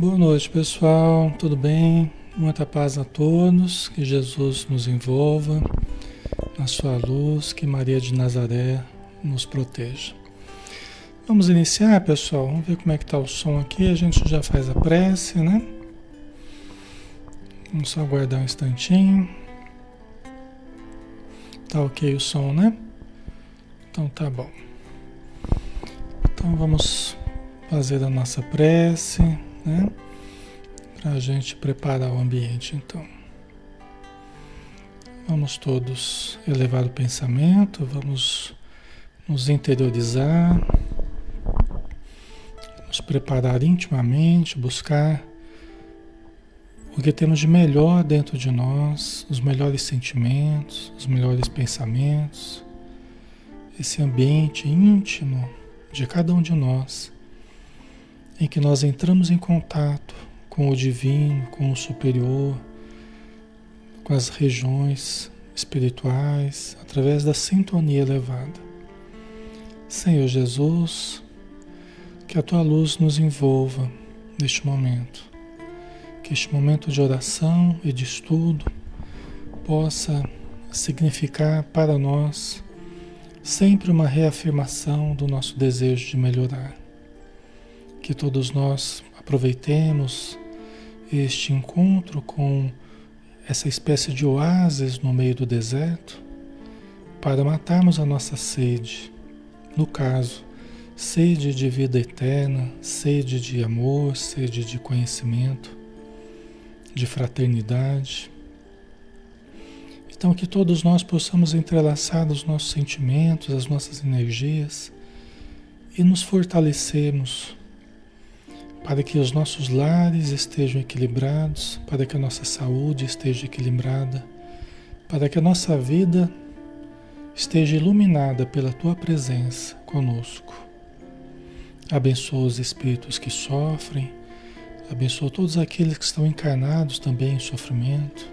Boa noite, pessoal. Tudo bem? Muita paz a todos. Que Jesus nos envolva na sua luz, que Maria de Nazaré nos proteja. Vamos iniciar, pessoal. Vamos ver como é que está o som aqui. A gente já faz a prece, né? Vamos só aguardar um instantinho. Tá ok o som, né? Então tá bom. Então vamos fazer a nossa prece né? Para a gente preparar o ambiente, então. Vamos todos elevar o pensamento, vamos nos interiorizar, nos preparar intimamente, buscar o que temos de melhor dentro de nós, os melhores sentimentos, os melhores pensamentos, esse ambiente íntimo de cada um de nós em que nós entramos em contato com o divino, com o superior, com as regiões espirituais, através da sintonia elevada. Senhor Jesus, que a tua luz nos envolva neste momento, que este momento de oração e de estudo possa significar para nós sempre uma reafirmação do nosso desejo de melhorar que todos nós aproveitemos este encontro com essa espécie de oásis no meio do deserto para matarmos a nossa sede. No caso, sede de vida eterna, sede de amor, sede de conhecimento, de fraternidade. Então, que todos nós possamos entrelaçar os nossos sentimentos, as nossas energias e nos fortalecermos para que os nossos lares estejam equilibrados, para que a nossa saúde esteja equilibrada, para que a nossa vida esteja iluminada pela tua presença conosco. Abençoa os espíritos que sofrem, abençoa todos aqueles que estão encarnados também em sofrimento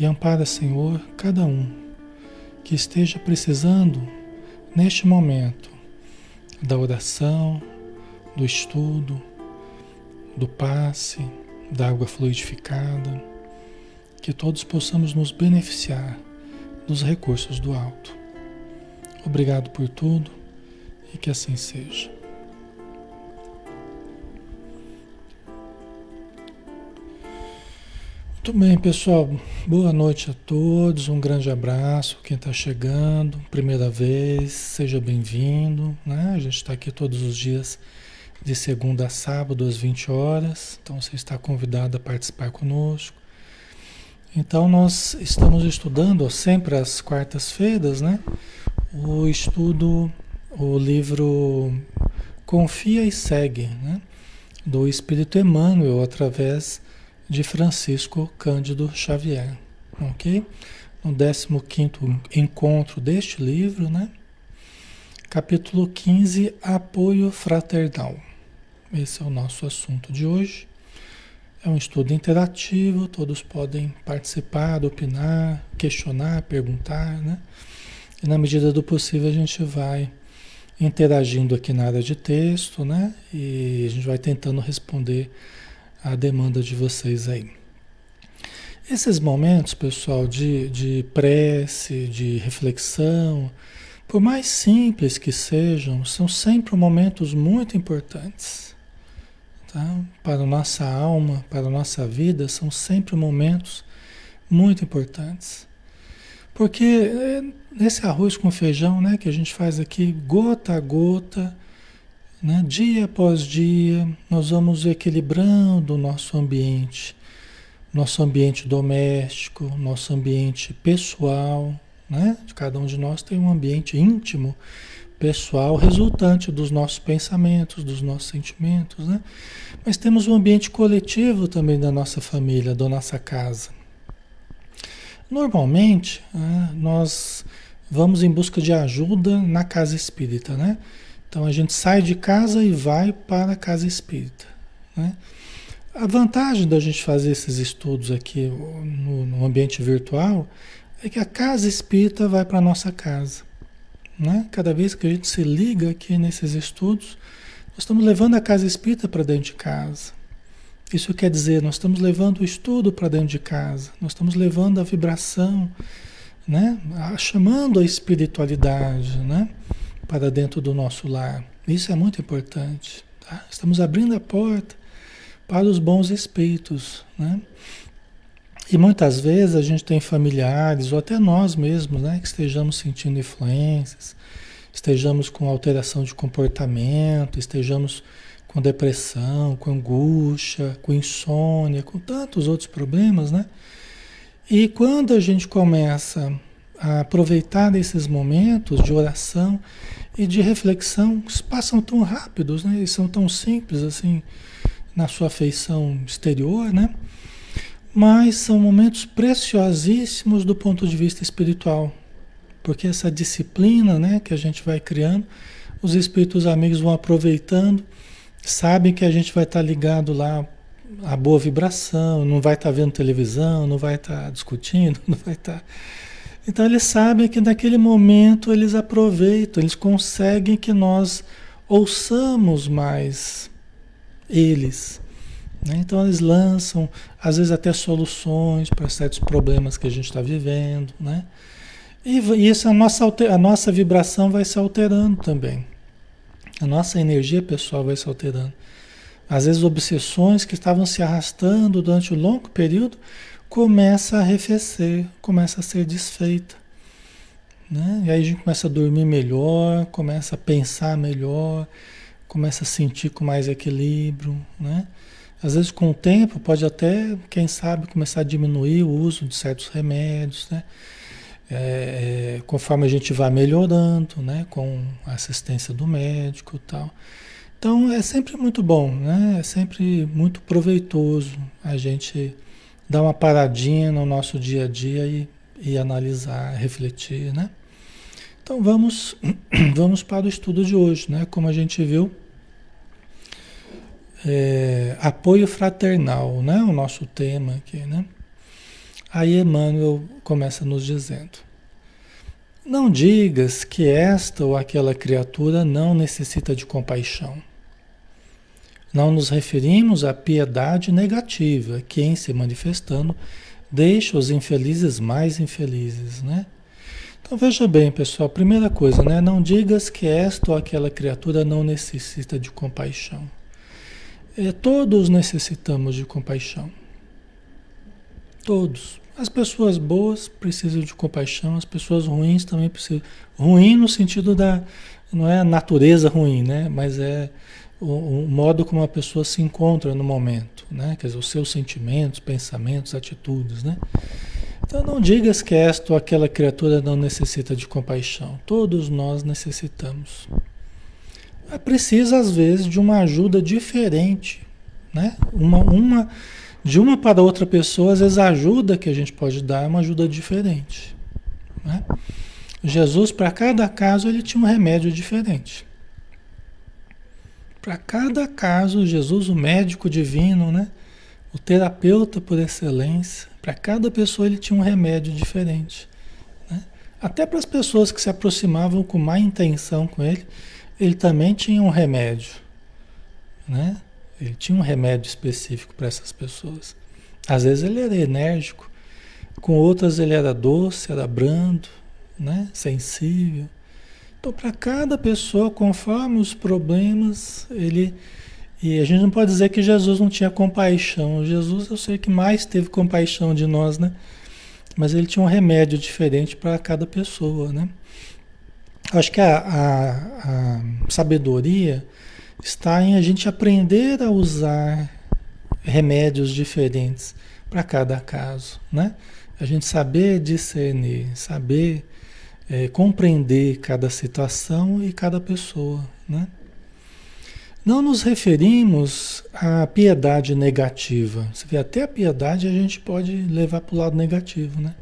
e ampara, Senhor, cada um que esteja precisando neste momento da oração, do estudo, do passe, da água fluidificada, que todos possamos nos beneficiar dos recursos do alto. Obrigado por tudo e que assim seja. Muito bem, pessoal. Boa noite a todos. Um grande abraço. Quem está chegando, primeira vez, seja bem-vindo. Né? A gente está aqui todos os dias de segunda a sábado às 20 horas. Então você está convidado a participar conosco. Então nós estamos estudando sempre às quartas-feiras, né? O estudo, o livro Confia e Segue, né? Do Espírito Emmanuel através de Francisco Cândido Xavier, ok? No 15 encontro deste livro, né? Capítulo 15, Apoio Fraternal. Esse é o nosso assunto de hoje. É um estudo interativo, todos podem participar, opinar, questionar, perguntar, né? E na medida do possível a gente vai interagindo aqui na área de texto, né? E a gente vai tentando responder a demanda de vocês aí. Esses momentos, pessoal, de, de prece, de reflexão, por mais simples que sejam, são sempre momentos muito importantes tá? para a nossa alma, para a nossa vida, são sempre momentos muito importantes. Porque nesse arroz com feijão né, que a gente faz aqui, gota a gota, né, dia após dia, nós vamos equilibrando o nosso ambiente, nosso ambiente doméstico, nosso ambiente pessoal. Né? Cada um de nós tem um ambiente íntimo pessoal resultante dos nossos pensamentos, dos nossos sentimentos, né? Mas temos um ambiente coletivo também da nossa família, da nossa casa. Normalmente, né, nós vamos em busca de ajuda na casa espírita, né? Então a gente sai de casa e vai para a casa espírita, né? A vantagem da gente fazer esses estudos aqui no, no ambiente virtual é que a casa espírita vai para a nossa casa. Né? Cada vez que a gente se liga aqui nesses estudos, nós estamos levando a casa espírita para dentro de casa. Isso quer dizer, nós estamos levando o estudo para dentro de casa, nós estamos levando a vibração, né? chamando a espiritualidade né? para dentro do nosso lar. Isso é muito importante. Tá? Estamos abrindo a porta para os bons espíritos. Né? E muitas vezes a gente tem familiares, ou até nós mesmos, né, que estejamos sentindo influências, estejamos com alteração de comportamento, estejamos com depressão, com angústia, com insônia, com tantos outros problemas, né? E quando a gente começa a aproveitar esses momentos de oração e de reflexão, passam tão rápidos, né? E são tão simples assim na sua feição exterior, né? Mas são momentos preciosíssimos do ponto de vista espiritual, porque essa disciplina, né, que a gente vai criando, os espíritos amigos vão aproveitando sabem que a gente vai estar tá ligado lá a boa vibração, não vai estar tá vendo televisão, não vai estar tá discutindo, não vai estar. Tá... Então eles sabem que naquele momento eles aproveitam, eles conseguem que nós ouçamos mais eles. Né? Então eles lançam, às vezes até soluções para certos problemas que a gente está vivendo, né? E isso a nossa, a nossa vibração vai se alterando também. A nossa energia pessoal vai se alterando. Às vezes obsessões que estavam se arrastando durante um longo período começa a arrefecer, começa a ser desfeita. Né? E aí a gente começa a dormir melhor, começa a pensar melhor, começa a sentir com mais equilíbrio. Né? Às vezes com o tempo pode até, quem sabe, começar a diminuir o uso de certos remédios. Né? É, é, conforme a gente vai melhorando, né, com a assistência do médico e tal. Então é sempre muito bom, né? É sempre muito proveitoso a gente dar uma paradinha no nosso dia a dia e, e analisar, refletir, né? Então vamos, vamos para o estudo de hoje, né? Como a gente viu, é, apoio fraternal, né? O nosso tema aqui, né? Aí Emmanuel começa nos dizendo: Não digas que esta ou aquela criatura não necessita de compaixão. Não nos referimos à piedade negativa que, em se manifestando, deixa os infelizes mais infelizes, né? Então veja bem, pessoal, primeira coisa, né? Não digas que esta ou aquela criatura não necessita de compaixão. É, todos necessitamos de compaixão. Todos. As pessoas boas precisam de compaixão, as pessoas ruins também precisam. Ruim no sentido da. Não é a natureza ruim, né? Mas é o, o modo como a pessoa se encontra no momento, né? Quer dizer, os seus sentimentos, pensamentos, atitudes, né? Então não digas que esta ou aquela criatura não necessita de compaixão. Todos nós necessitamos. É preciso, às vezes, de uma ajuda diferente, né? Uma. uma de uma para outra pessoa, às vezes a ajuda que a gente pode dar é uma ajuda diferente. Né? Jesus, para cada caso, ele tinha um remédio diferente. Para cada caso, Jesus, o médico divino, né? o terapeuta por excelência, para cada pessoa ele tinha um remédio diferente. Né? Até para as pessoas que se aproximavam com má intenção com ele, ele também tinha um remédio. Né? Ele tinha um remédio específico para essas pessoas. Às vezes ele era enérgico, com outras ele era doce, era brando, né? sensível. Então, para cada pessoa, conforme os problemas, ele. E a gente não pode dizer que Jesus não tinha compaixão. Jesus, eu sei que mais teve compaixão de nós, né? Mas ele tinha um remédio diferente para cada pessoa, né? Acho que a, a, a sabedoria está em a gente aprender a usar remédios diferentes para cada caso, né? A gente saber discernir, saber é, compreender cada situação e cada pessoa, né? Não nos referimos à piedade negativa. Você vê, até a piedade a gente pode levar para o lado negativo, né?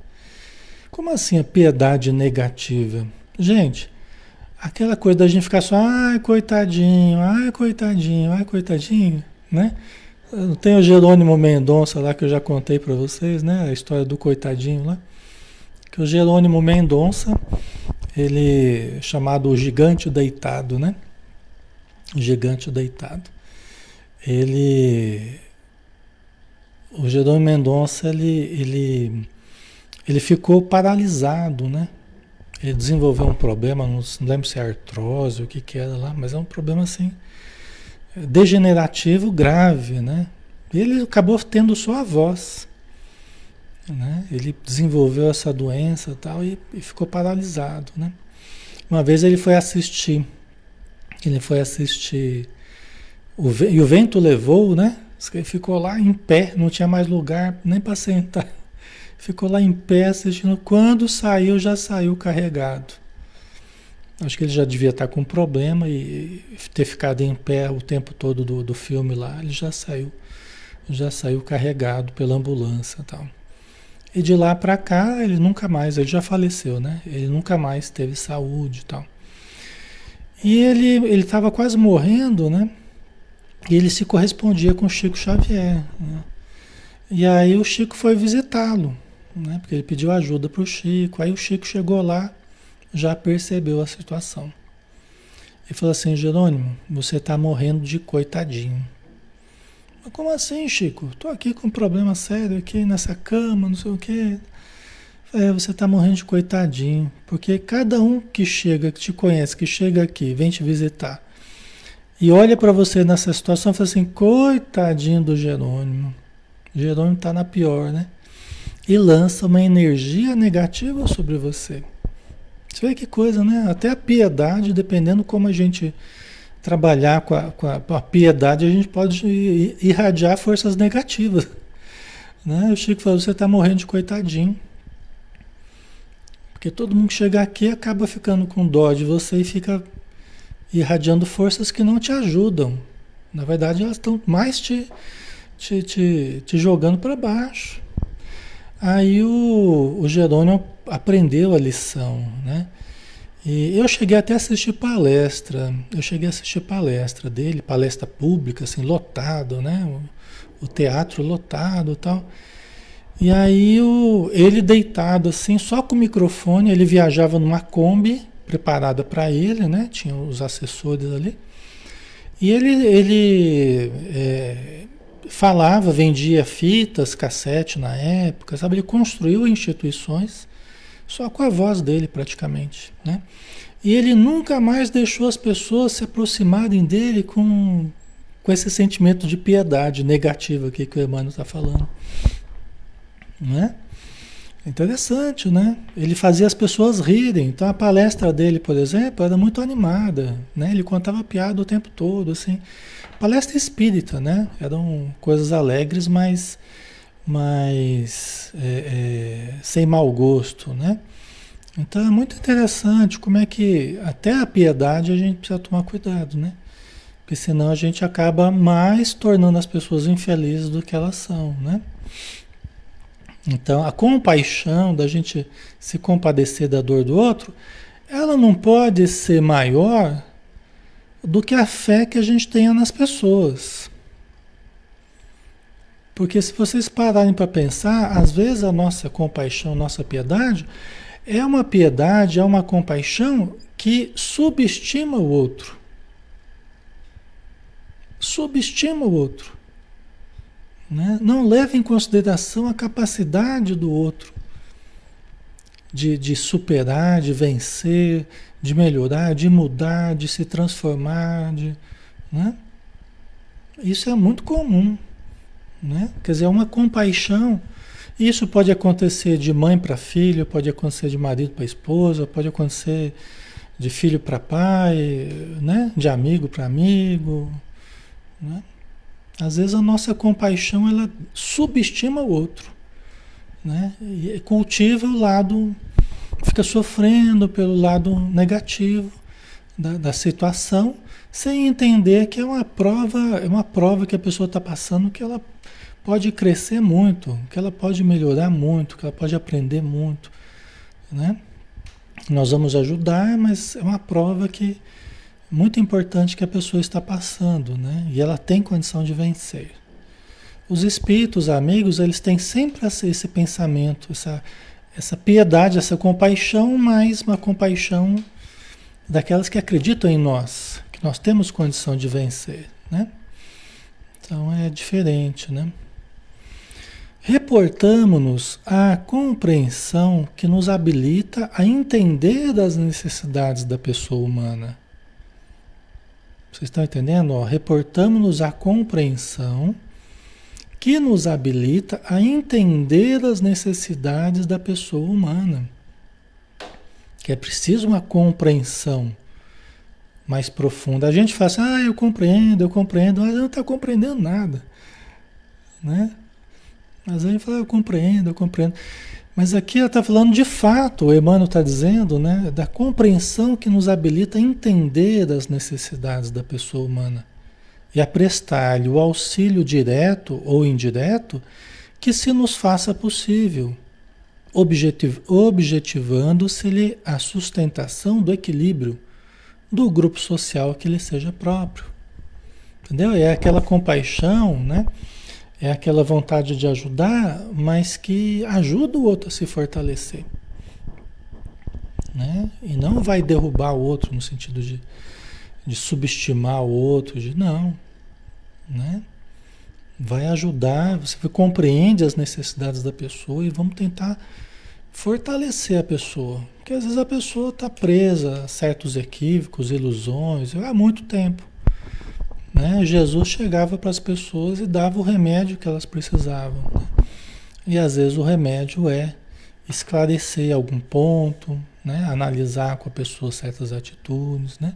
Como assim a piedade negativa? Gente, Aquela coisa da gente ficar só, ai, coitadinho, ai, coitadinho, ai, coitadinho, né? Tem o Jerônimo Mendonça lá que eu já contei para vocês, né? A história do coitadinho lá. Que o Jerônimo Mendonça, ele é chamado o gigante deitado, né? O gigante deitado. Ele o Jerônimo Mendonça, ele, ele, ele ficou paralisado, né? Ele desenvolveu um problema, não lembro se é artrose, o que que era lá, mas é um problema assim, degenerativo grave, né? Ele acabou tendo só a voz, né? Ele desenvolveu essa doença e tal e, e ficou paralisado, né? Uma vez ele foi assistir, ele foi assistir, o, e o vento levou, né? Ele ficou lá em pé, não tinha mais lugar nem para sentar. Ficou lá em pé assistindo. Quando saiu, já saiu carregado. Acho que ele já devia estar com problema e ter ficado em pé o tempo todo do, do filme lá. Ele já saiu, já saiu carregado pela ambulância tal. E de lá para cá, ele nunca mais, ele já faleceu, né? Ele nunca mais teve saúde tal. E ele ele estava quase morrendo, né? E ele se correspondia com Chico Xavier. Né? E aí o Chico foi visitá-lo, né? Porque ele pediu ajuda para o Chico. Aí o Chico chegou lá, já percebeu a situação. E falou assim, Jerônimo, você está morrendo de coitadinho. Como assim, Chico? Tô aqui com um problema sério aqui nessa cama, não sei o quê. É, você tá morrendo de coitadinho, porque cada um que chega, que te conhece, que chega aqui, vem te visitar e olha para você nessa situação e fala assim: coitadinho do Jerônimo. Jerônimo tá na pior, né? E lança uma energia negativa sobre você. Você vê que coisa, né? Até a piedade, dependendo como a gente trabalhar com a, com a, com a piedade, a gente pode irradiar forças negativas. Né? O Chico falou, você está morrendo de coitadinho. Porque todo mundo que chega aqui acaba ficando com dó de você e fica irradiando forças que não te ajudam. Na verdade, elas estão mais te, te, te, te jogando para baixo. Aí o, o Jerônimo aprendeu a lição, né? E eu cheguei até a assistir palestra, eu cheguei a assistir palestra dele, palestra pública, assim, lotado, né? O, o teatro lotado e tal. E aí o, ele deitado assim, só com o microfone, ele viajava numa Kombi preparada para ele, né? Tinha os assessores ali. E ele, ele é, falava, vendia fitas, cassete na época, sabe? Ele construiu instituições só com a voz dele praticamente, né? E ele nunca mais deixou as pessoas se aproximarem dele com, com esse sentimento de piedade negativa aqui que o Emmanuel está falando. Né? Interessante, né? Ele fazia as pessoas rirem. Então a palestra dele, por exemplo, era muito animada, né? Ele contava piada o tempo todo, assim. Palestra espírita, né? Eram coisas alegres, mas mas é, é, sem mau gosto, né? Então é muito interessante como é que até a piedade a gente precisa tomar cuidado, né? Porque senão a gente acaba mais tornando as pessoas infelizes do que elas são, né? Então a compaixão da gente se compadecer da dor do outro, ela não pode ser maior do que a fé que a gente tenha nas pessoas. Porque se vocês pararem para pensar, às vezes a nossa compaixão, nossa piedade, é uma piedade, é uma compaixão que subestima o outro. Subestima o outro. Né? Não leva em consideração a capacidade do outro de, de superar, de vencer, de melhorar, de mudar, de se transformar. De, né? Isso é muito comum. Né? Quer dizer, é uma compaixão. Isso pode acontecer de mãe para filho, pode acontecer de marido para esposa, pode acontecer de filho para pai, né? de amigo para amigo. Né? Às vezes a nossa compaixão ela subestima o outro. Né? E cultiva o lado, fica sofrendo pelo lado negativo da, da situação, sem entender que é uma prova, é uma prova que a pessoa está passando que ela pode crescer muito, que ela pode melhorar muito, que ela pode aprender muito, né? Nós vamos ajudar, mas é uma prova que muito importante que a pessoa está passando, né? E ela tem condição de vencer. Os espíritos amigos, eles têm sempre esse pensamento, essa, essa piedade, essa compaixão, mais uma compaixão daquelas que acreditam em nós, que nós temos condição de vencer, né? Então é diferente, né? reportamos-nos à compreensão que nos habilita a entender as necessidades da pessoa humana. Vocês estão entendendo? Reportamos-nos à compreensão que nos habilita a entender as necessidades da pessoa humana. Que é preciso uma compreensão mais profunda. A gente fala assim, ah, eu compreendo, eu compreendo, mas não está compreendendo nada. Né? Mas aí fala, eu compreendo, eu compreendo. Mas aqui ela está falando de fato, o Emmanuel está dizendo, né, da compreensão que nos habilita a entender as necessidades da pessoa humana e a prestar-lhe o auxílio direto ou indireto que se nos faça possível, objetiv objetivando-se-lhe a sustentação do equilíbrio do grupo social que lhe seja próprio. Entendeu? É aquela compaixão, né? É aquela vontade de ajudar, mas que ajuda o outro a se fortalecer. Né? E não vai derrubar o outro no sentido de, de subestimar o outro, de não. Né? Vai ajudar, você compreende as necessidades da pessoa e vamos tentar fortalecer a pessoa. Porque às vezes a pessoa está presa a certos equívocos, ilusões, há muito tempo. Né? Jesus chegava para as pessoas e dava o remédio que elas precisavam. Né? E às vezes o remédio é esclarecer algum ponto, né? analisar com a pessoa certas atitudes. Né?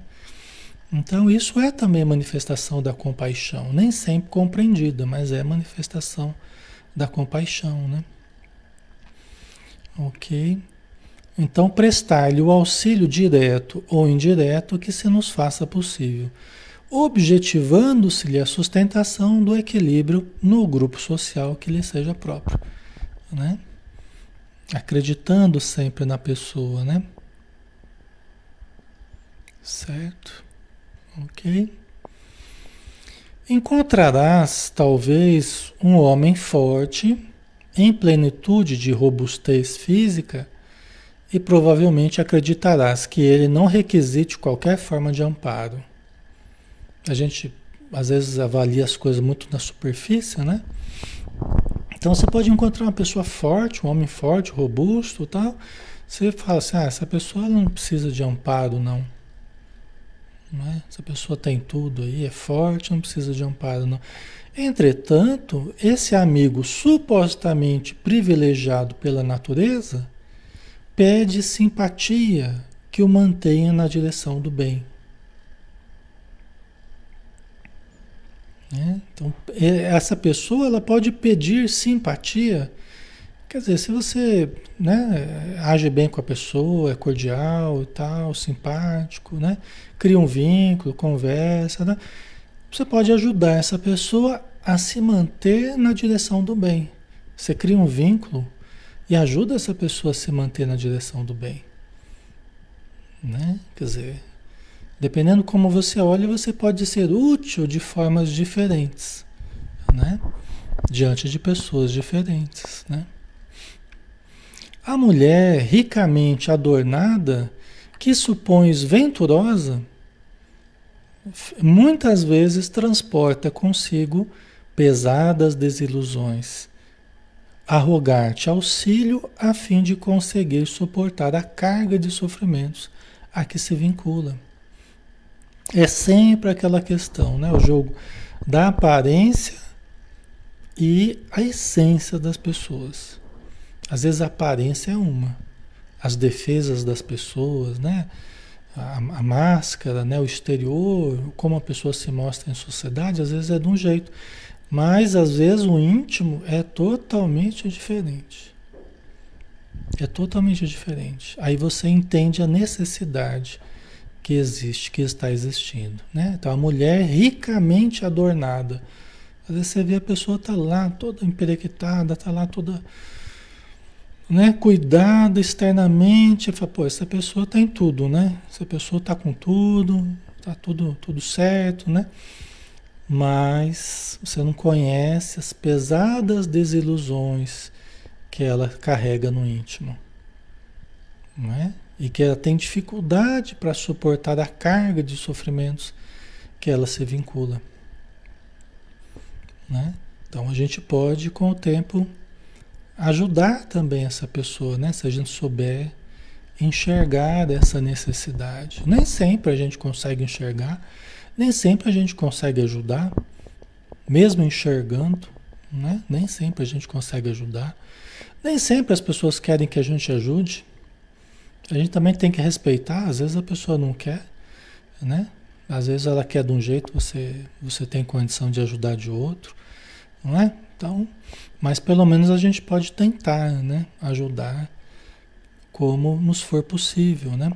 Então isso é também manifestação da compaixão, nem sempre compreendida, mas é manifestação da compaixão. Né? Ok? Então prestar-lhe o auxílio direto ou indireto que se nos faça possível objetivando-se-lhe a sustentação do equilíbrio no grupo social que lhe seja próprio, né? Acreditando sempre na pessoa, né? Certo? Ok? Encontrarás, talvez, um homem forte, em plenitude de robustez física, e provavelmente acreditarás que ele não requisite qualquer forma de amparo a gente às vezes avalia as coisas muito na superfície, né? Então você pode encontrar uma pessoa forte, um homem forte, robusto, tal. Você fala assim, ah, essa pessoa não precisa de amparo, não. não é? Essa pessoa tem tudo aí, é forte, não precisa de amparo, não. Entretanto, esse amigo supostamente privilegiado pela natureza pede simpatia que o mantenha na direção do bem. Né? Então, essa pessoa ela pode pedir simpatia. Quer dizer, se você né, age bem com a pessoa, é cordial e tal, simpático, né? cria um vínculo, conversa, né? você pode ajudar essa pessoa a se manter na direção do bem. Você cria um vínculo e ajuda essa pessoa a se manter na direção do bem. Né? Quer dizer, Dependendo como você olha, você pode ser útil de formas diferentes, né? Diante de pessoas diferentes, né? A mulher ricamente adornada, que supões venturosa, muitas vezes transporta consigo pesadas desilusões, arrogar-te auxílio a fim de conseguir suportar a carga de sofrimentos a que se vincula. É sempre aquela questão, né? O jogo da aparência e a essência das pessoas. Às vezes a aparência é uma, as defesas das pessoas, né? A, a, máscara, né? o exterior, como a pessoa se mostra em sociedade, às vezes é de um jeito, mas às vezes o íntimo é totalmente diferente. É totalmente diferente. Aí você entende a necessidade que existe, que está existindo. Né? Então a mulher ricamente adornada. Às vezes você vê a pessoa tá lá toda emperequitada, tá lá toda né, cuidada externamente, fala, pô, essa pessoa tá em tudo, né? Essa pessoa tá com tudo, tá tudo, tudo certo, né? Mas você não conhece as pesadas desilusões que ela carrega no íntimo, não é? E que ela tem dificuldade para suportar a carga de sofrimentos que ela se vincula. Né? Então a gente pode, com o tempo, ajudar também essa pessoa, né? Se a gente souber enxergar essa necessidade. Nem sempre a gente consegue enxergar, nem sempre a gente consegue ajudar, mesmo enxergando, né? Nem sempre a gente consegue ajudar. Nem sempre as pessoas querem que a gente ajude. A gente também tem que respeitar, às vezes a pessoa não quer, né? Às vezes ela quer de um jeito, você, você tem condição de ajudar de outro, não é? Então, mas pelo menos a gente pode tentar, né? Ajudar como nos for possível, né?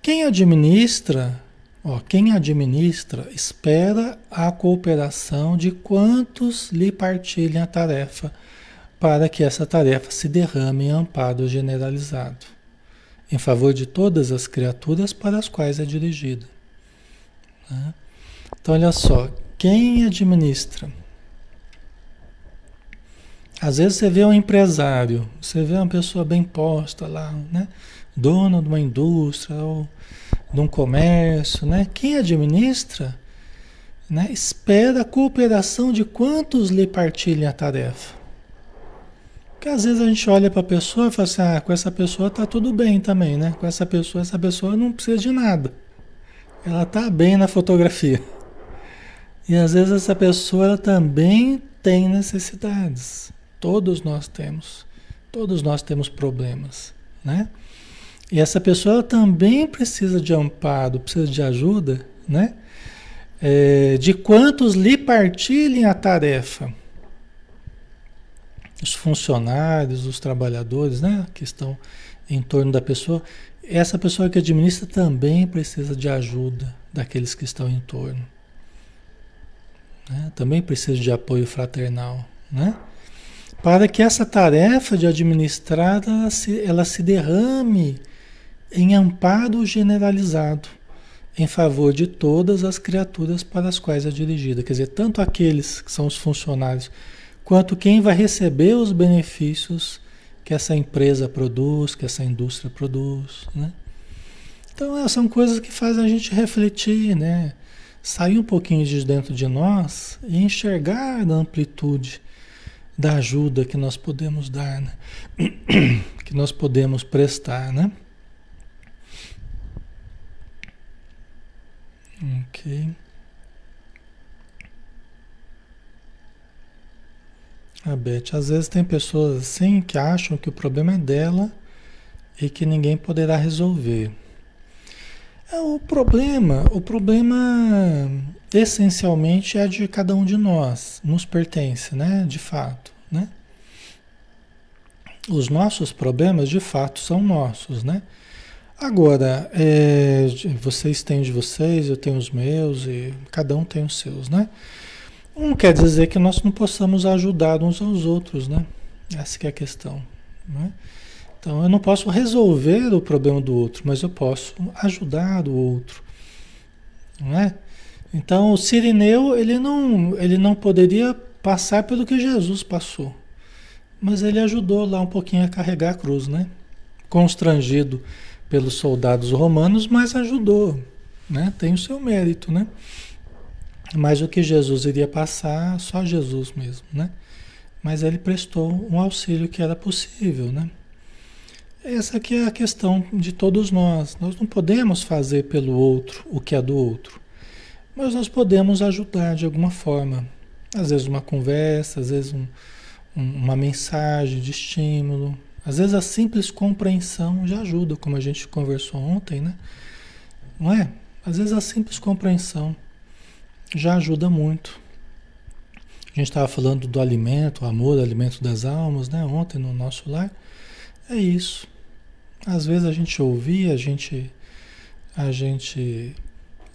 Quem administra, ó, quem administra espera a cooperação de quantos lhe partilhem a tarefa para que essa tarefa se derrame em amparo generalizado em favor de todas as criaturas para as quais é dirigida. Né? Então, olha só, quem administra? Às vezes você vê um empresário, você vê uma pessoa bem posta lá, né? dono de uma indústria ou de um comércio, né? Quem administra, né? espera a cooperação de quantos lhe partilhem a tarefa. Porque às vezes a gente olha para a pessoa e fala assim, ah, com essa pessoa tá tudo bem também, né? Com essa pessoa, essa pessoa não precisa de nada. Ela tá bem na fotografia. E às vezes essa pessoa ela também tem necessidades. Todos nós temos. Todos nós temos problemas, né? E essa pessoa também precisa de amparo, precisa de ajuda, né? É, de quantos lhe partilhem a tarefa os funcionários, os trabalhadores, né, que estão em torno da pessoa, essa pessoa que administra também precisa de ajuda daqueles que estão em torno. Né? Também precisa de apoio fraternal, né? Para que essa tarefa de administrar ela se, ela se derrame em amparo generalizado em favor de todas as criaturas para as quais é dirigida. Quer dizer, tanto aqueles que são os funcionários quanto quem vai receber os benefícios que essa empresa produz, que essa indústria produz, né? Então, são coisas que fazem a gente refletir, né? Sair um pouquinho de dentro de nós e enxergar a amplitude da ajuda que nós podemos dar, né? que nós podemos prestar, né? Ok. A Beth, às vezes tem pessoas assim que acham que o problema é dela e que ninguém poderá resolver. É, o problema, o problema essencialmente é de cada um de nós, nos pertence, né? De fato, né? Os nossos problemas, de fato, são nossos, né? Agora, é, vocês têm de vocês, eu tenho os meus e cada um tem os seus, né? Não quer dizer que nós não possamos ajudar uns aos outros, né? Essa é a questão. Né? Então eu não posso resolver o problema do outro, mas eu posso ajudar o outro. Não é? Então o Sirineu ele não, ele não poderia passar pelo que Jesus passou. Mas ele ajudou lá um pouquinho a carregar a cruz, né? Constrangido pelos soldados romanos, mas ajudou, né? Tem o seu mérito, né? Mas o que Jesus iria passar, só Jesus mesmo, né? Mas ele prestou um auxílio que era possível, né? Essa aqui é a questão de todos nós. Nós não podemos fazer pelo outro o que é do outro, mas nós podemos ajudar de alguma forma. Às vezes uma conversa, às vezes um, um, uma mensagem de estímulo, às vezes a simples compreensão já ajuda, como a gente conversou ontem, né? Não é? Às vezes a simples compreensão já ajuda muito. A gente estava falando do alimento, o amor, o alimento das almas, né? Ontem no nosso lar. É isso. Às vezes a gente ouvir, a gente, a gente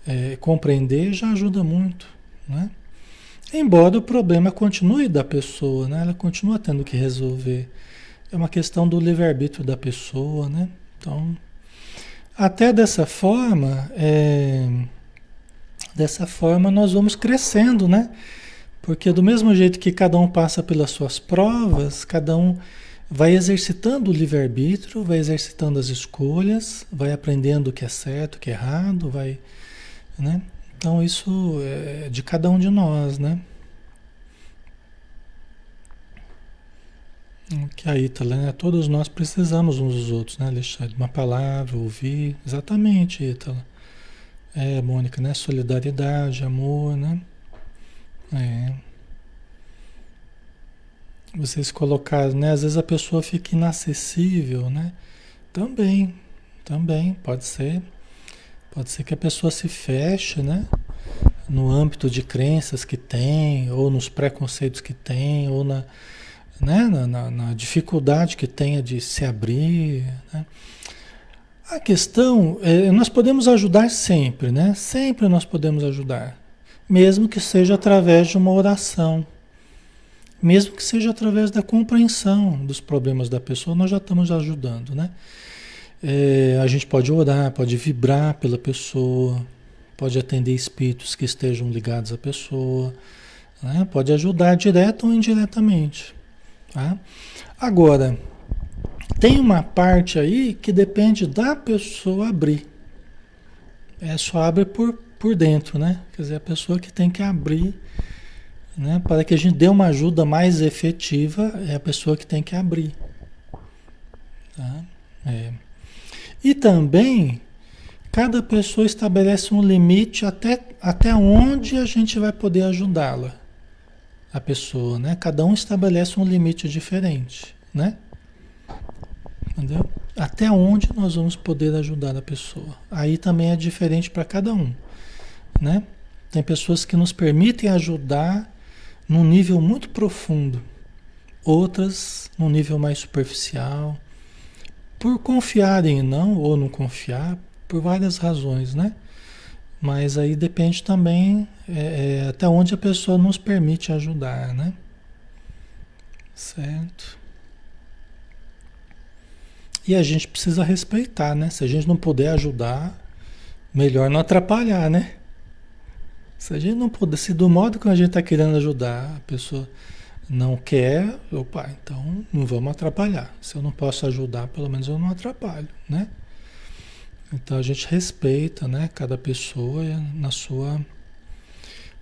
é, compreender já ajuda muito, né? Embora o problema continue da pessoa, né? Ela continua tendo que resolver. É uma questão do livre-arbítrio da pessoa, né? Então, até dessa forma, é, Dessa forma nós vamos crescendo, né? Porque do mesmo jeito que cada um passa pelas suas provas, cada um vai exercitando o livre-arbítrio, vai exercitando as escolhas, vai aprendendo o que é certo, o que é errado, vai, né? Então isso é de cada um de nós, né? Que a Ítala, né? Todos nós precisamos uns dos outros, né, Alexandre? Uma palavra, ouvir. Exatamente, Ítala. É, Mônica, né? Solidariedade, amor, né? É. Vocês colocaram, né? Às vezes a pessoa fica inacessível, né? Também, também, pode ser. Pode ser que a pessoa se feche, né? No âmbito de crenças que tem, ou nos preconceitos que tem, ou na, né? na, na, na dificuldade que tenha de se abrir. Né? A questão, é, nós podemos ajudar sempre, né? Sempre nós podemos ajudar. Mesmo que seja através de uma oração. Mesmo que seja através da compreensão dos problemas da pessoa, nós já estamos ajudando, né? É, a gente pode orar, pode vibrar pela pessoa, pode atender espíritos que estejam ligados à pessoa, né? pode ajudar direto ou indiretamente. Tá? Agora, tem uma parte aí que depende da pessoa abrir. É só abre por, por dentro, né? Quer dizer, a pessoa que tem que abrir, né? Para que a gente dê uma ajuda mais efetiva, é a pessoa que tem que abrir. Tá? É. E também, cada pessoa estabelece um limite até, até onde a gente vai poder ajudá-la. A pessoa, né? Cada um estabelece um limite diferente, né? Entendeu? Até onde nós vamos poder ajudar a pessoa. Aí também é diferente para cada um, né? Tem pessoas que nos permitem ajudar num nível muito profundo, outras num nível mais superficial, por confiarem não ou não confiar, por várias razões, né? Mas aí depende também é, é, até onde a pessoa nos permite ajudar, né? Certo? E a gente precisa respeitar, né? Se a gente não puder ajudar, melhor não atrapalhar, né? Se a gente não puder, se do modo que a gente está querendo ajudar, a pessoa não quer, opa, então não vamos atrapalhar. Se eu não posso ajudar, pelo menos eu não atrapalho, né? Então a gente respeita, né, cada pessoa na sua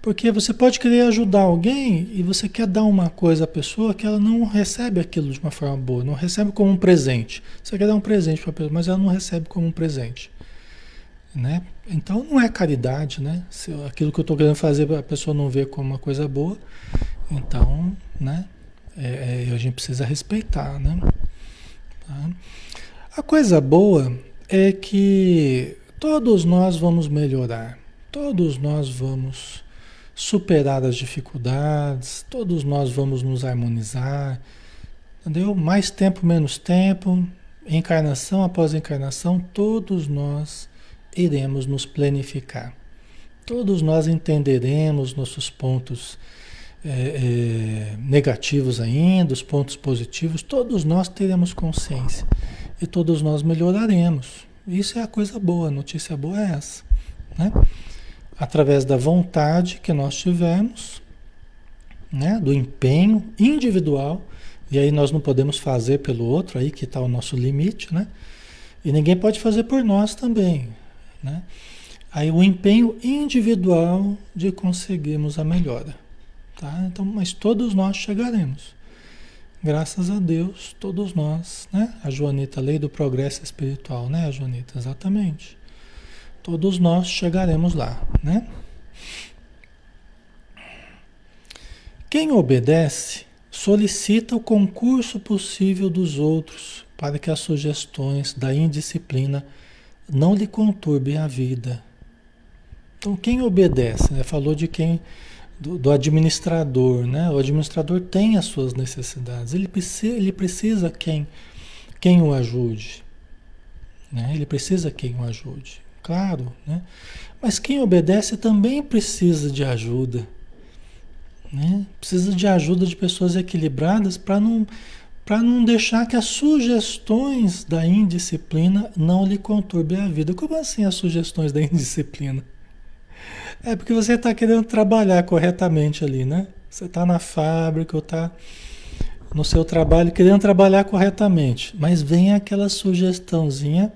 porque você pode querer ajudar alguém e você quer dar uma coisa à pessoa que ela não recebe aquilo de uma forma boa, não recebe como um presente. Você quer dar um presente para a pessoa, mas ela não recebe como um presente. Né? Então não é caridade, né? Se aquilo que eu estou querendo fazer a pessoa não vê como uma coisa boa, então, né? É, é, a gente precisa respeitar, né? Tá? A coisa boa é que todos nós vamos melhorar, todos nós vamos superar as dificuldades, todos nós vamos nos harmonizar, entendeu? Mais tempo, menos tempo, encarnação após encarnação, todos nós iremos nos planificar. Todos nós entenderemos nossos pontos é, é, negativos ainda, os pontos positivos, todos nós teremos consciência e todos nós melhoraremos. Isso é a coisa boa, a notícia boa é essa, né? Através da vontade que nós tivermos, né, do empenho individual, e aí nós não podemos fazer pelo outro, aí que está o nosso limite, né? E ninguém pode fazer por nós também, né? Aí o empenho individual de conseguirmos a melhora, tá? Então, mas todos nós chegaremos. Graças a Deus, todos nós, né? A Joanita, lei do progresso espiritual, né, a Joanita? Exatamente. Todos nós chegaremos lá, né? Quem obedece solicita o concurso possível dos outros para que as sugestões da indisciplina não lhe conturbem a vida. Então, quem obedece, né? falou de quem do, do, administrador, né? O administrador tem as suas necessidades. Ele precisa, ele precisa quem quem o ajude, né? Ele precisa quem o ajude claro, né? Mas quem obedece também precisa de ajuda, né? Precisa de ajuda de pessoas equilibradas para não para não deixar que as sugestões da indisciplina não lhe conturbem a vida. Como assim as sugestões da indisciplina? É porque você está querendo trabalhar corretamente ali, né? Você está na fábrica ou está no seu trabalho querendo trabalhar corretamente, mas vem aquela sugestãozinha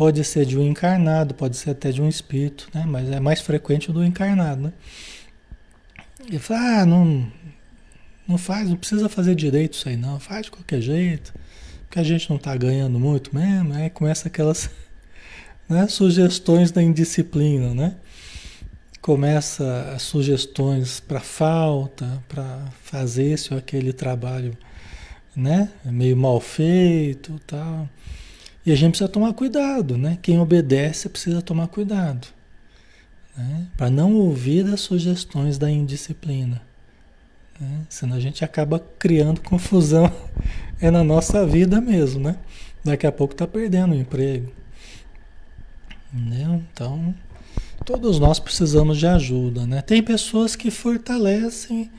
Pode ser de um encarnado, pode ser até de um espírito, né? Mas é mais frequente o do encarnado, né? E fala, ah, não, Não faz, não precisa fazer direito isso aí não, faz de qualquer jeito, porque a gente não está ganhando muito mesmo, aí começa aquelas né, sugestões da indisciplina, né? Começa as sugestões para falta, para fazer esse ou aquele trabalho, né? Meio mal feito, tal. A gente precisa tomar cuidado, né? Quem obedece precisa tomar cuidado, né? Para não ouvir as sugestões da indisciplina. Né? Senão a gente acaba criando confusão é na nossa vida mesmo, né? Daqui a pouco está perdendo o emprego. Entendeu? Então, todos nós precisamos de ajuda, né? Tem pessoas que fortalecem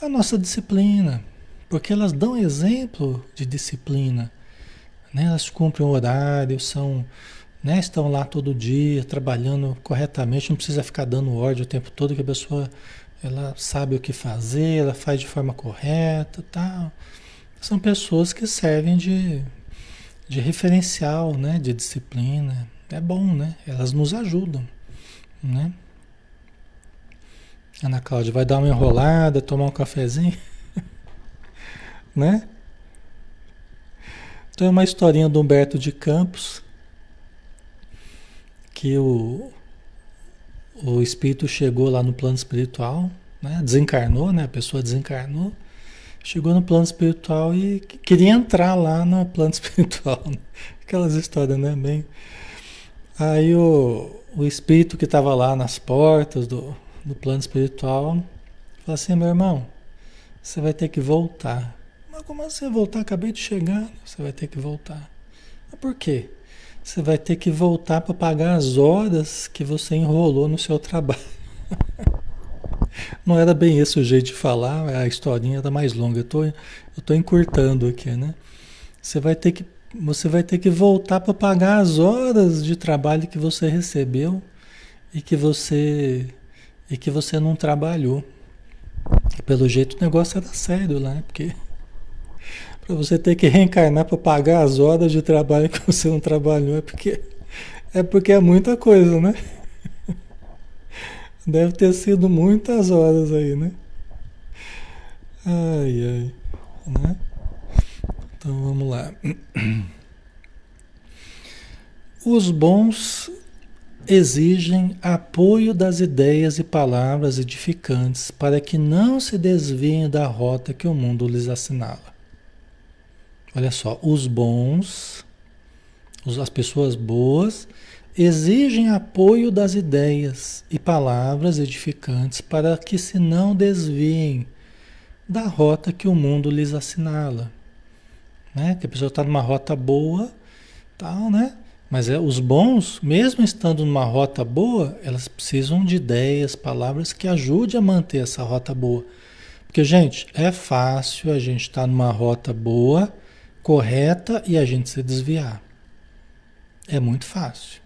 a nossa disciplina, porque elas dão exemplo de disciplina. Né? Elas cumprem o horário, são, né? estão lá todo dia, trabalhando corretamente, não precisa ficar dando ordem o tempo todo, que a pessoa ela sabe o que fazer, ela faz de forma correta, tal. São pessoas que servem de, de referencial, né, de disciplina. É bom, né? Elas nos ajudam, né? Ana Cláudia vai dar uma enrolada, tomar um cafezinho, né? Então é uma historinha do Humberto de Campos que o, o espírito chegou lá no plano espiritual, né? desencarnou, né? a pessoa desencarnou, chegou no plano espiritual e queria entrar lá no plano espiritual. Né? Aquelas histórias, né? Bem. Aí o, o espírito que estava lá nas portas do, do plano espiritual falou assim: meu irmão, você vai ter que voltar. Mas como assim voltar? Acabei de chegar, você vai ter que voltar. Mas por quê? Você vai ter que voltar para pagar as horas que você enrolou no seu trabalho. Não era bem esse o jeito de falar, a historinha era mais longa. Eu tô, eu tô encurtando aqui, né? Você vai ter que, você vai ter que voltar para pagar as horas de trabalho que você recebeu e que você e que você não trabalhou. E pelo jeito o negócio era sério lá, né? Porque para você ter que reencarnar para pagar as horas de trabalho que você não trabalhou, é porque é porque é muita coisa, né? Deve ter sido muitas horas aí, né? Ai, ai, né? Então vamos lá. Os bons exigem apoio das ideias e palavras edificantes para que não se desviem da rota que o mundo lhes assinala. Olha só, os bons, as pessoas boas, exigem apoio das ideias e palavras edificantes para que se não desviem da rota que o mundo lhes assinala. Né? Que a pessoa está numa rota boa, tal, né? Mas é, os bons, mesmo estando numa rota boa, elas precisam de ideias, palavras que ajudem a manter essa rota boa. Porque, gente, é fácil a gente estar tá numa rota boa correta e a gente se desviar. É muito fácil.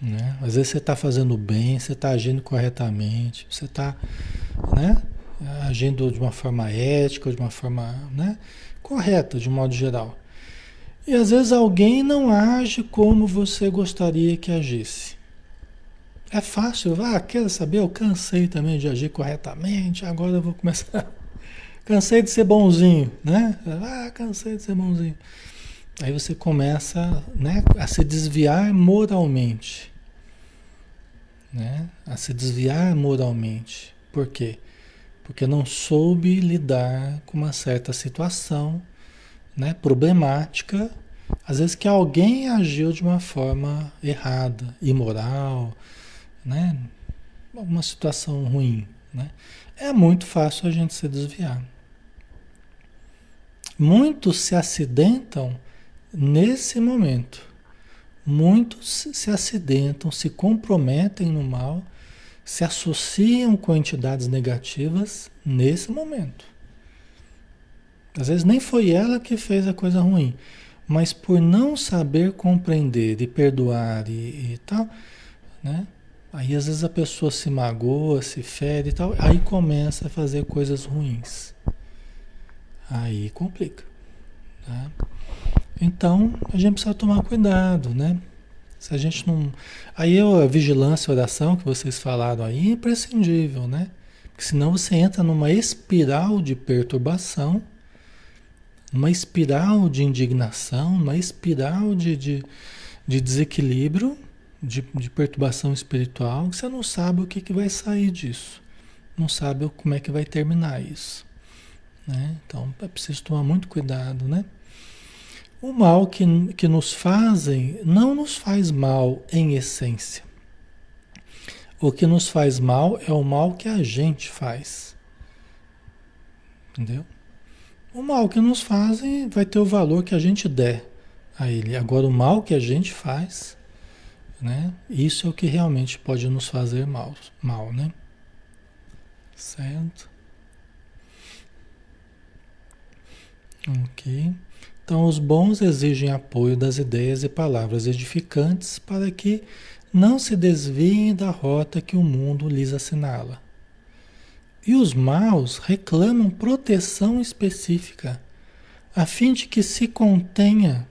Né? Às vezes você está fazendo bem, você está agindo corretamente, você está né, agindo de uma forma ética, de uma forma né, correta, de um modo geral. E às vezes alguém não age como você gostaria que agisse. É fácil, ah, quer saber? Eu cansei também de agir corretamente, agora eu vou começar Cansei de ser bonzinho, né? Ah, cansei de ser bonzinho. Aí você começa né, a se desviar moralmente. Né? A se desviar moralmente. Por quê? Porque não soube lidar com uma certa situação né, problemática. Às vezes que alguém agiu de uma forma errada, imoral, né? Uma situação ruim. Né? É muito fácil a gente se desviar. Muitos se acidentam nesse momento. Muitos se acidentam, se comprometem no mal, se associam com entidades negativas nesse momento. Às vezes nem foi ela que fez a coisa ruim, mas por não saber compreender e perdoar e, e tal, né? Aí às vezes a pessoa se magoa, se fere e tal, aí começa a fazer coisas ruins aí complica. Tá? Então a gente precisa tomar cuidado, né? Se a gente não. Aí a vigilância, a oração que vocês falaram aí é imprescindível, né? Senão você entra numa espiral de perturbação, uma espiral de indignação, uma espiral de, de, de desequilíbrio, de, de, perturbação espiritual, que você não sabe o que, que vai sair disso. Não sabe como é que vai terminar isso. Né? Então é preciso tomar muito cuidado, né? O mal que, que nos fazem não nos faz mal em essência. O que nos faz mal é o mal que a gente faz. Entendeu? O mal que nos fazem vai ter o valor que a gente der a ele. Agora, o mal que a gente faz, né? Isso é o que realmente pode nos fazer mal, mal né? Certo? Ok. Então, os bons exigem apoio das ideias e palavras edificantes para que não se desviem da rota que o mundo lhes assinala. E os maus reclamam proteção específica, a fim de que se contenha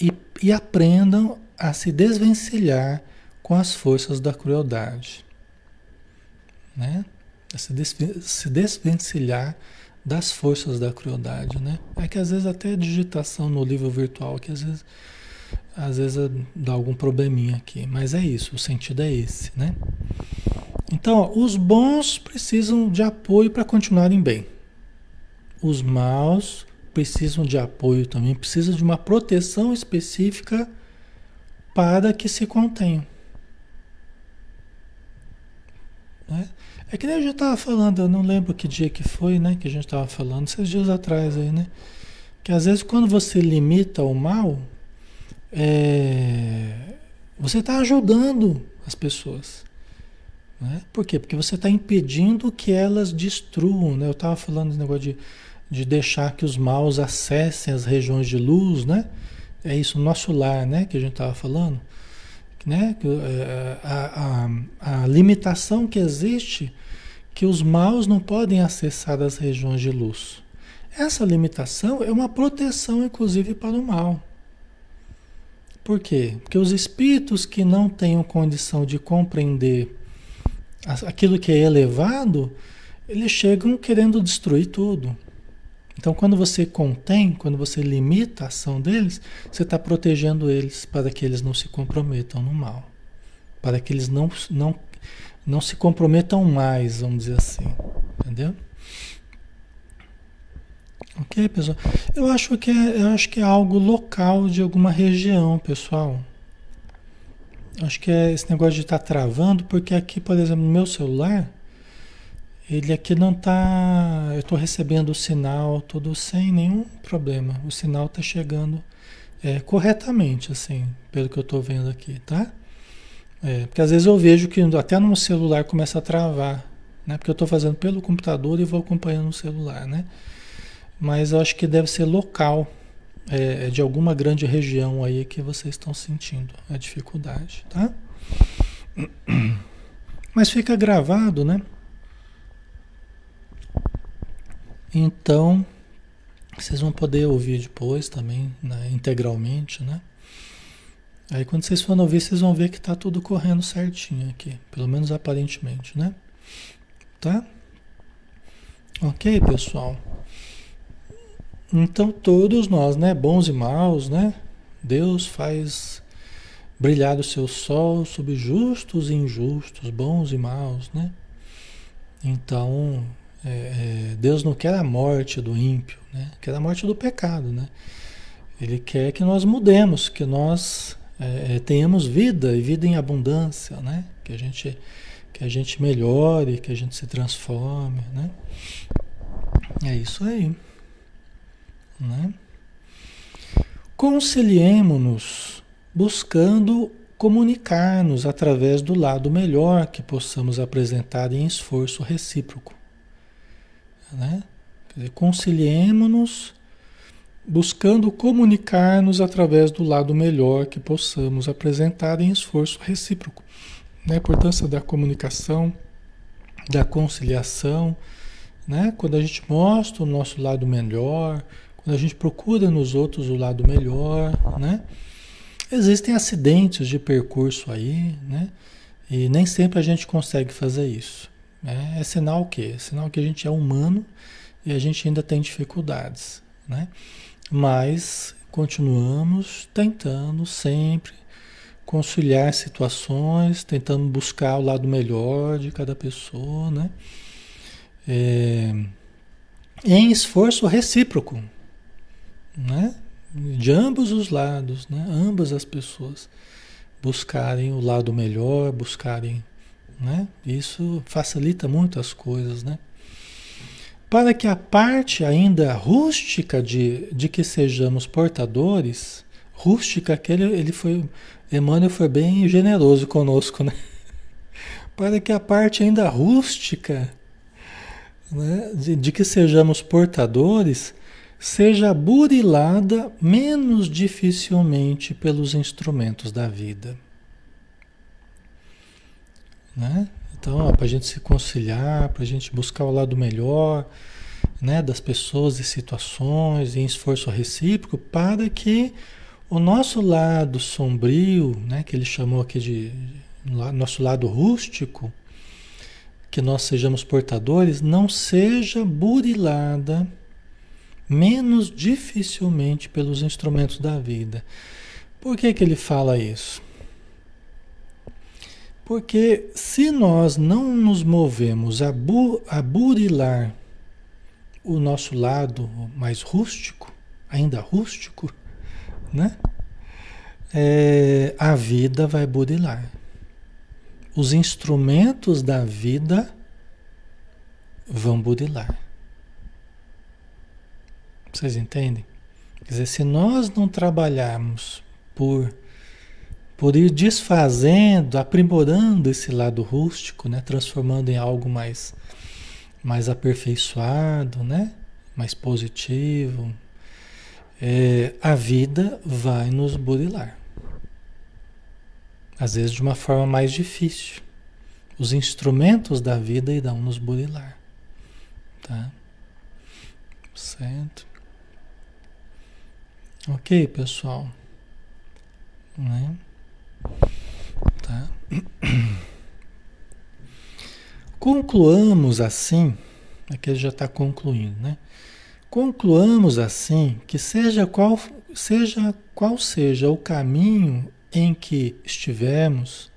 e, e aprendam a se desvencilhar com as forças da crueldade. Né? A se, se desvencilhar das forças da crueldade, né? É que às vezes até a digitação no livro virtual, que às vezes, às vezes dá algum probleminha aqui, mas é isso, o sentido é esse, né? Então, ó, os bons precisam de apoio para continuarem bem. Os maus precisam de apoio também, precisam de uma proteção específica para que se contenham. Né? É que nem a gente estava falando, eu não lembro que dia que foi, né? Que a gente estava falando, esses dias atrás aí, né? Que às vezes quando você limita o mal, é, você está ajudando as pessoas. Né? Por quê? Porque você está impedindo que elas destruam. Né? Eu estava falando desse negócio de, de deixar que os maus acessem as regiões de luz, né? É isso, nosso lar, né? Que a gente estava falando né? É, a, a, a limitação que existe que os maus não podem acessar as regiões de luz. Essa limitação é uma proteção, inclusive, para o mal. Por quê? Porque os espíritos que não tenham condição de compreender aquilo que é elevado, eles chegam querendo destruir tudo. Então, quando você contém, quando você limita a ação deles, você está protegendo eles para que eles não se comprometam no mal. Para que eles não, não, não se comprometam mais, vamos dizer assim. Entendeu? Ok, pessoal? Eu acho que é, eu acho que é algo local de alguma região, pessoal. Acho que é esse negócio de estar tá travando, porque aqui, por exemplo, no meu celular ele aqui não está. Eu estou recebendo o sinal tudo sem nenhum problema. O sinal está chegando é, corretamente, assim, pelo que eu estou vendo aqui, tá? É, porque às vezes eu vejo que até no celular começa a travar, né? Porque eu estou fazendo pelo computador e vou acompanhando no celular, né? Mas eu acho que deve ser local, é, é de alguma grande região aí que vocês estão sentindo a dificuldade, tá? Mas fica gravado, né? Então, vocês vão poder ouvir depois também, né, integralmente, né? Aí quando vocês forem ouvir, vocês vão ver que está tudo correndo certinho aqui, pelo menos aparentemente, né? Tá? Ok, pessoal? Então todos nós, né, bons e maus, né? Deus faz brilhar o seu sol sobre justos e injustos, bons e maus, né? Então, é, é, Deus não quer a morte do ímpio, né? quer a morte do pecado. Né? Ele quer que nós mudemos, que nós é, é, tenhamos vida e vida em abundância, né? que, a gente, que a gente melhore, que a gente se transforme. Né? É isso aí. Né? Conciliemos-nos buscando comunicar-nos através do lado melhor que possamos apresentar em esforço recíproco né? Conciliemos-nos buscando comunicar-nos através do lado melhor que possamos apresentar em esforço recíproco. Né? A importância da comunicação, da conciliação, né? quando a gente mostra o nosso lado melhor, quando a gente procura nos outros o lado melhor, né? Existem acidentes de percurso aí, né? E nem sempre a gente consegue fazer isso. É, é sinal o quê? É sinal que a gente é humano e a gente ainda tem dificuldades, né? Mas continuamos tentando sempre conciliar situações, tentando buscar o lado melhor de cada pessoa, né? É, em esforço recíproco, né? De ambos os lados, né? Ambas as pessoas buscarem o lado melhor, buscarem, né? Isso facilita muito as coisas, né? Para que a parte ainda rústica de, de que sejamos portadores, rústica, aquele ele foi, Emmanuel foi bem generoso conosco, né? Para que a parte ainda rústica, né, de, de que sejamos portadores, seja burilada menos dificilmente pelos instrumentos da vida. Né? Então, para a gente se conciliar, para a gente buscar o lado melhor né, das pessoas e situações, em esforço recíproco, para que o nosso lado sombrio, né, que ele chamou aqui de nosso lado rústico, que nós sejamos portadores, não seja burilada menos dificilmente pelos instrumentos da vida. Por que, que ele fala isso? Porque se nós não nos movemos a, bu a burilar o nosso lado mais rústico, ainda rústico, né? É, a vida vai burilar. Os instrumentos da vida vão burilar. Vocês entendem? Quer dizer, se nós não trabalharmos por, por ir desfazendo, aprimorando esse lado rústico, né? transformando em algo mais, mais aperfeiçoado, né? mais positivo, é, a vida vai nos burilar. Às vezes de uma forma mais difícil. Os instrumentos da vida irão nos burilar. Tá? Certo? Ok, pessoal. Né? Tá? Concluamos assim, aqui já está concluindo, né? Concluamos assim que seja qual seja qual seja o caminho em que estivermos,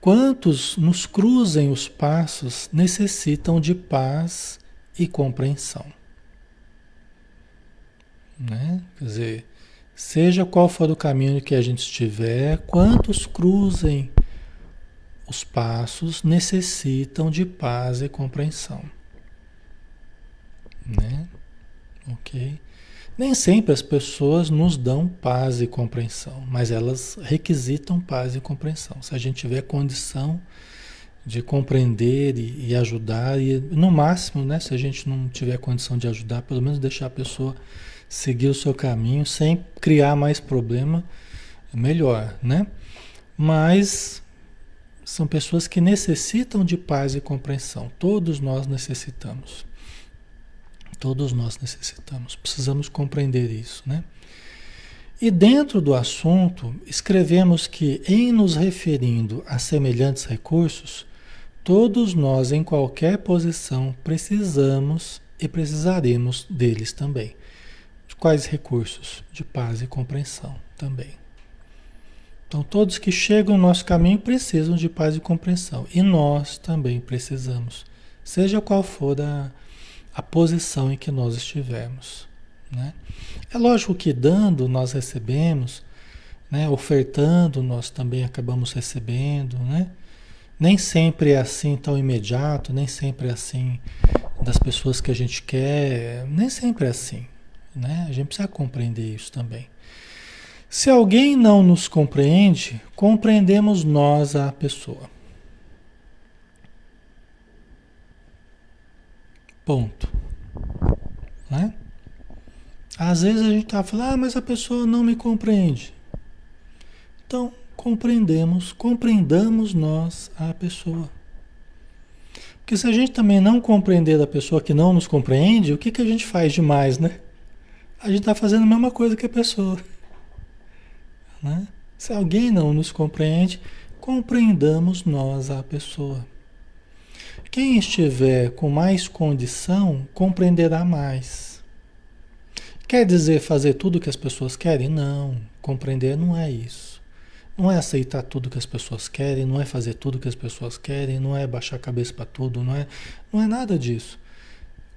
quantos nos cruzem os passos necessitam de paz e compreensão. Né? Quer dizer, seja qual for o caminho que a gente estiver, quantos cruzem os passos necessitam de paz e compreensão. Né? Ok? Nem sempre as pessoas nos dão paz e compreensão, mas elas requisitam paz e compreensão. Se a gente tiver condição de compreender e, e ajudar, e no máximo, né, se a gente não tiver condição de ajudar, pelo menos deixar a pessoa seguir o seu caminho sem criar mais problema, melhor, né? Mas são pessoas que necessitam de paz e compreensão. Todos nós necessitamos. Todos nós necessitamos. Precisamos compreender isso, né? E dentro do assunto, escrevemos que, em nos referindo a semelhantes recursos, todos nós, em qualquer posição, precisamos e precisaremos deles também. Quais recursos? De paz e compreensão também. Então, todos que chegam no nosso caminho precisam de paz e compreensão. E nós também precisamos, seja qual for a, a posição em que nós estivermos. Né? É lógico que dando nós recebemos, né? ofertando nós também acabamos recebendo. Né? Nem sempre é assim tão imediato, nem sempre é assim das pessoas que a gente quer, nem sempre é assim. Né? A gente precisa compreender isso também. Se alguém não nos compreende, compreendemos nós a pessoa. Ponto. Né? Às vezes a gente está falando, ah, mas a pessoa não me compreende. Então, compreendemos, compreendamos nós a pessoa. Porque se a gente também não compreender da pessoa que não nos compreende, o que, que a gente faz demais, né? A gente está fazendo a mesma coisa que a pessoa. Né? Se alguém não nos compreende, compreendamos nós a pessoa. Quem estiver com mais condição compreenderá mais. Quer dizer fazer tudo o que as pessoas querem? Não. Compreender não é isso. Não é aceitar tudo que as pessoas querem, não é fazer tudo que as pessoas querem, não é baixar a cabeça para tudo, não é, não é nada disso.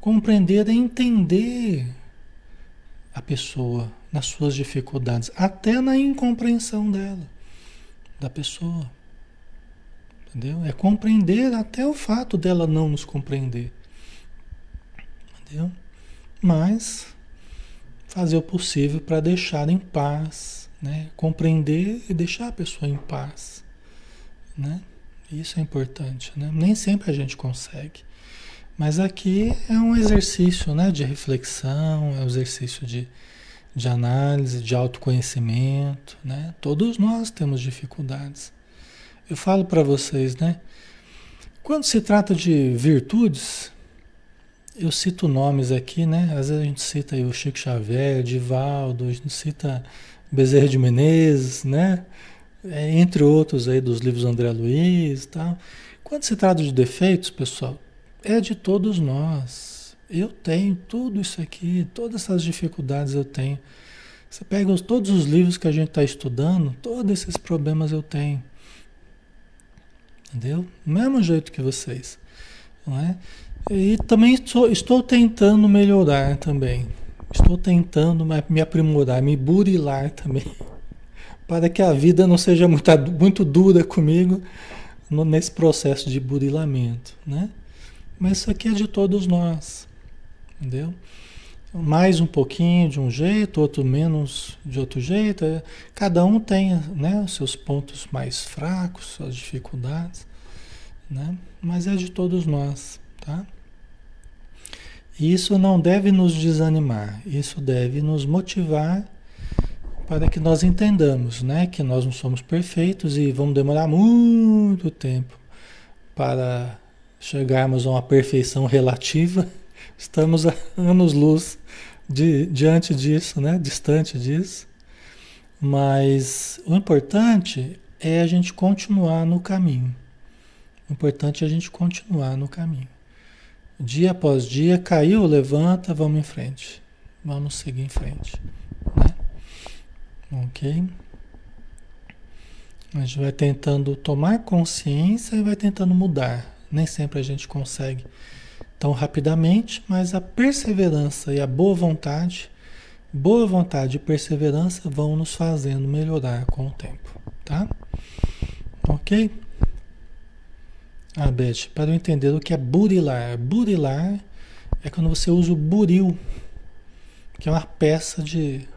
Compreender é entender a pessoa nas suas dificuldades, até na incompreensão dela, da pessoa. Entendeu? É compreender até o fato dela não nos compreender. Entendeu? Mas fazer o possível para deixar em paz, né? Compreender e deixar a pessoa em paz, né? Isso é importante, né? Nem sempre a gente consegue. Mas aqui é um exercício né, de reflexão, é um exercício de, de análise, de autoconhecimento. Né? Todos nós temos dificuldades. Eu falo para vocês, né? Quando se trata de virtudes, eu cito nomes aqui, né? Às vezes a gente cita o Chico Xavier, Divaldo, a gente cita Bezerra de Menezes, né? É, entre outros aí dos livros André Luiz e tal. Quando se trata de defeitos, pessoal, é de todos nós. Eu tenho tudo isso aqui, todas essas dificuldades eu tenho. Você pega os, todos os livros que a gente está estudando, todos esses problemas eu tenho. Entendeu? Mesmo jeito que vocês. Não é? E também estou, estou tentando melhorar também. Estou tentando me aprimorar, me burilar também. Para que a vida não seja muito, muito dura comigo nesse processo de burilamento. Né? Mas isso aqui é de todos nós, entendeu? Mais um pouquinho de um jeito, outro menos de outro jeito. É, cada um tem né, os seus pontos mais fracos, suas dificuldades, né? Mas é de todos nós, tá? E isso não deve nos desanimar, isso deve nos motivar para que nós entendamos, né, que nós não somos perfeitos e vamos demorar muito tempo para chegarmos a uma perfeição relativa, estamos a anos-luz diante disso, né? distante disso. Mas o importante é a gente continuar no caminho. O importante é a gente continuar no caminho. Dia após dia, caiu, levanta, vamos em frente. Vamos seguir em frente. Né? Ok? A gente vai tentando tomar consciência e vai tentando mudar nem sempre a gente consegue tão rapidamente, mas a perseverança e a boa vontade, boa vontade e perseverança vão nos fazendo melhorar com o tempo, tá? Ok? Ah, Beth, para eu entender o que é burilar. Burilar é quando você usa o buril, que é uma peça de.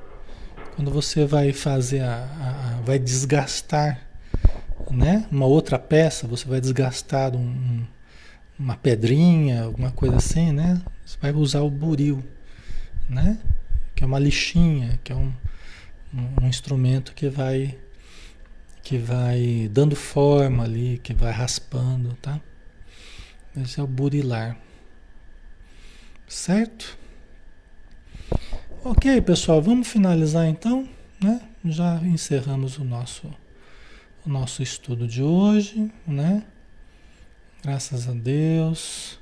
Quando você vai fazer a, a, a vai desgastar né? uma outra peça, você vai desgastar um, uma pedrinha, alguma coisa assim, né? Você vai usar o buril, né? Que é uma lixinha, que é um, um, um instrumento que vai que vai dando forma ali, que vai raspando, tá? Esse é o burilar. Certo? Ok, pessoal, vamos finalizar então, né? Já encerramos o nosso o nosso estudo de hoje, né? Graças a Deus,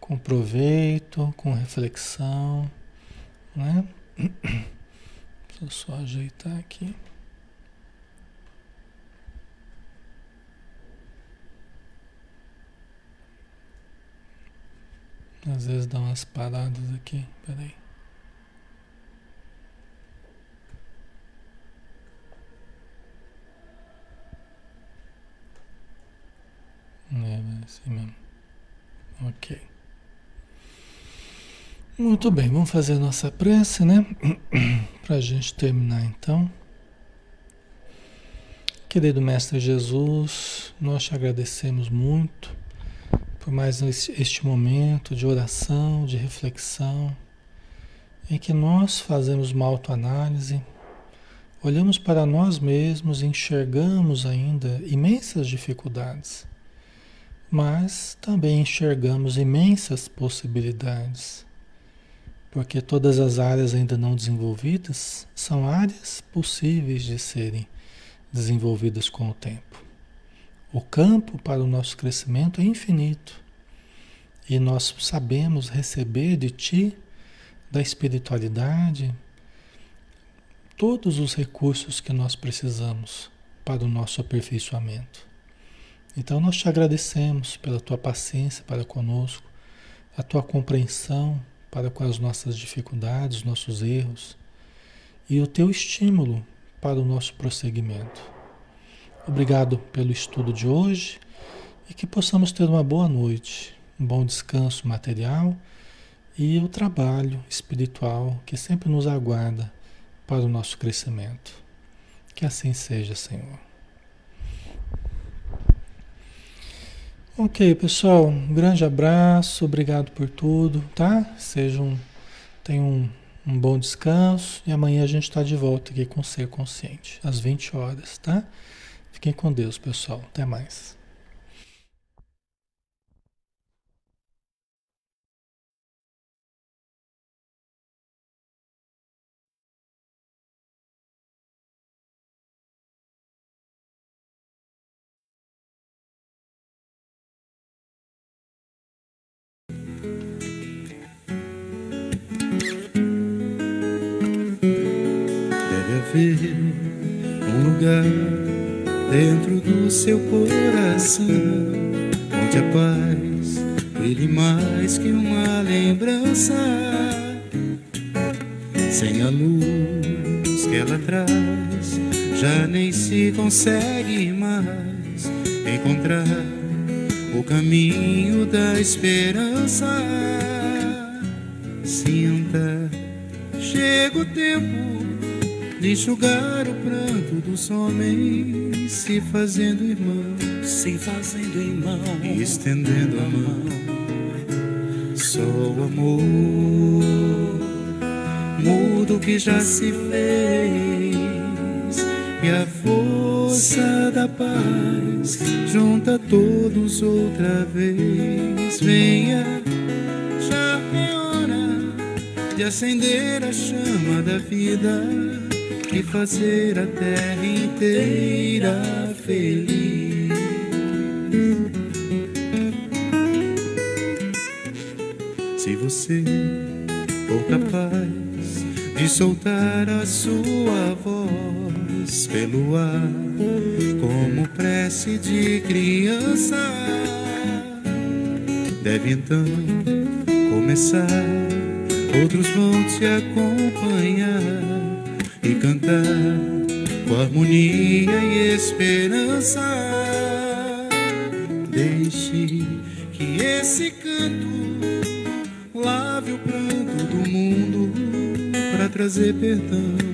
com proveito, com reflexão, né? Deixa eu só ajeitar aqui. Às vezes dá umas paradas aqui, peraí. É, assim mesmo. Ok. Muito bem, vamos fazer a nossa prece, né? Para a gente terminar então. Querido Mestre Jesus, nós te agradecemos muito por mais este momento de oração, de reflexão, em que nós fazemos uma autoanálise, olhamos para nós mesmos e enxergamos ainda imensas dificuldades mas também enxergamos imensas possibilidades, porque todas as áreas ainda não desenvolvidas são áreas possíveis de serem desenvolvidas com o tempo. O campo para o nosso crescimento é infinito. E nós sabemos receber de Ti, da espiritualidade, todos os recursos que nós precisamos para o nosso aperfeiçoamento. Então nós te agradecemos pela tua paciência para conosco, a tua compreensão para com as nossas dificuldades, nossos erros e o teu estímulo para o nosso prosseguimento. Obrigado pelo estudo de hoje e que possamos ter uma boa noite, um bom descanso material e o trabalho espiritual que sempre nos aguarda para o nosso crescimento. Que assim seja, Senhor. Ok, pessoal, um grande abraço, obrigado por tudo, tá? Sejam, tenham um, um bom descanso e amanhã a gente está de volta aqui com Ser Consciente, às 20 horas, tá? Fiquem com Deus, pessoal. Até mais. Consegue mais encontrar o caminho da esperança sinta chega o tempo de enxugar o pranto dos homens, se fazendo irmão, se fazendo irmão, e estendendo a mão. Só o amor muda o que já se fez, e a força da paz junta todos outra vez. Venha, já é hora de acender a chama da vida e fazer a terra inteira feliz. Se você for capaz de soltar a sua voz pelo ar, como prece de criança, deve então começar. Outros vão te acompanhar e cantar com harmonia e esperança. Deixe que esse canto lave o pranto do mundo para trazer perdão,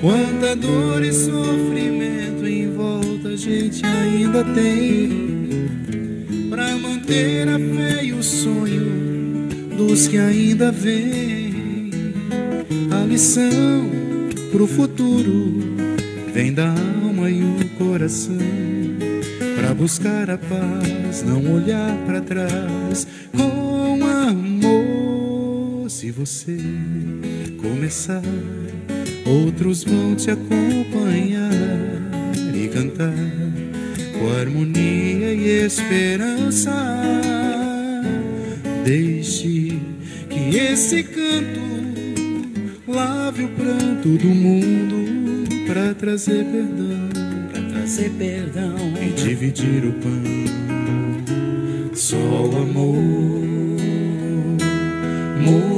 Quanta dor e sofrimento em volta a gente ainda tem. Para manter a fé e o sonho dos que ainda vêm lição pro futuro vem da alma e o coração. Para buscar a paz, não olhar para trás. Com amor. Se você começar, outros vão te acompanhar e cantar com harmonia e esperança. Deixe que esse canto lave o pranto do mundo para trazer perdão, para trazer perdão e dividir o pão. Só o amor o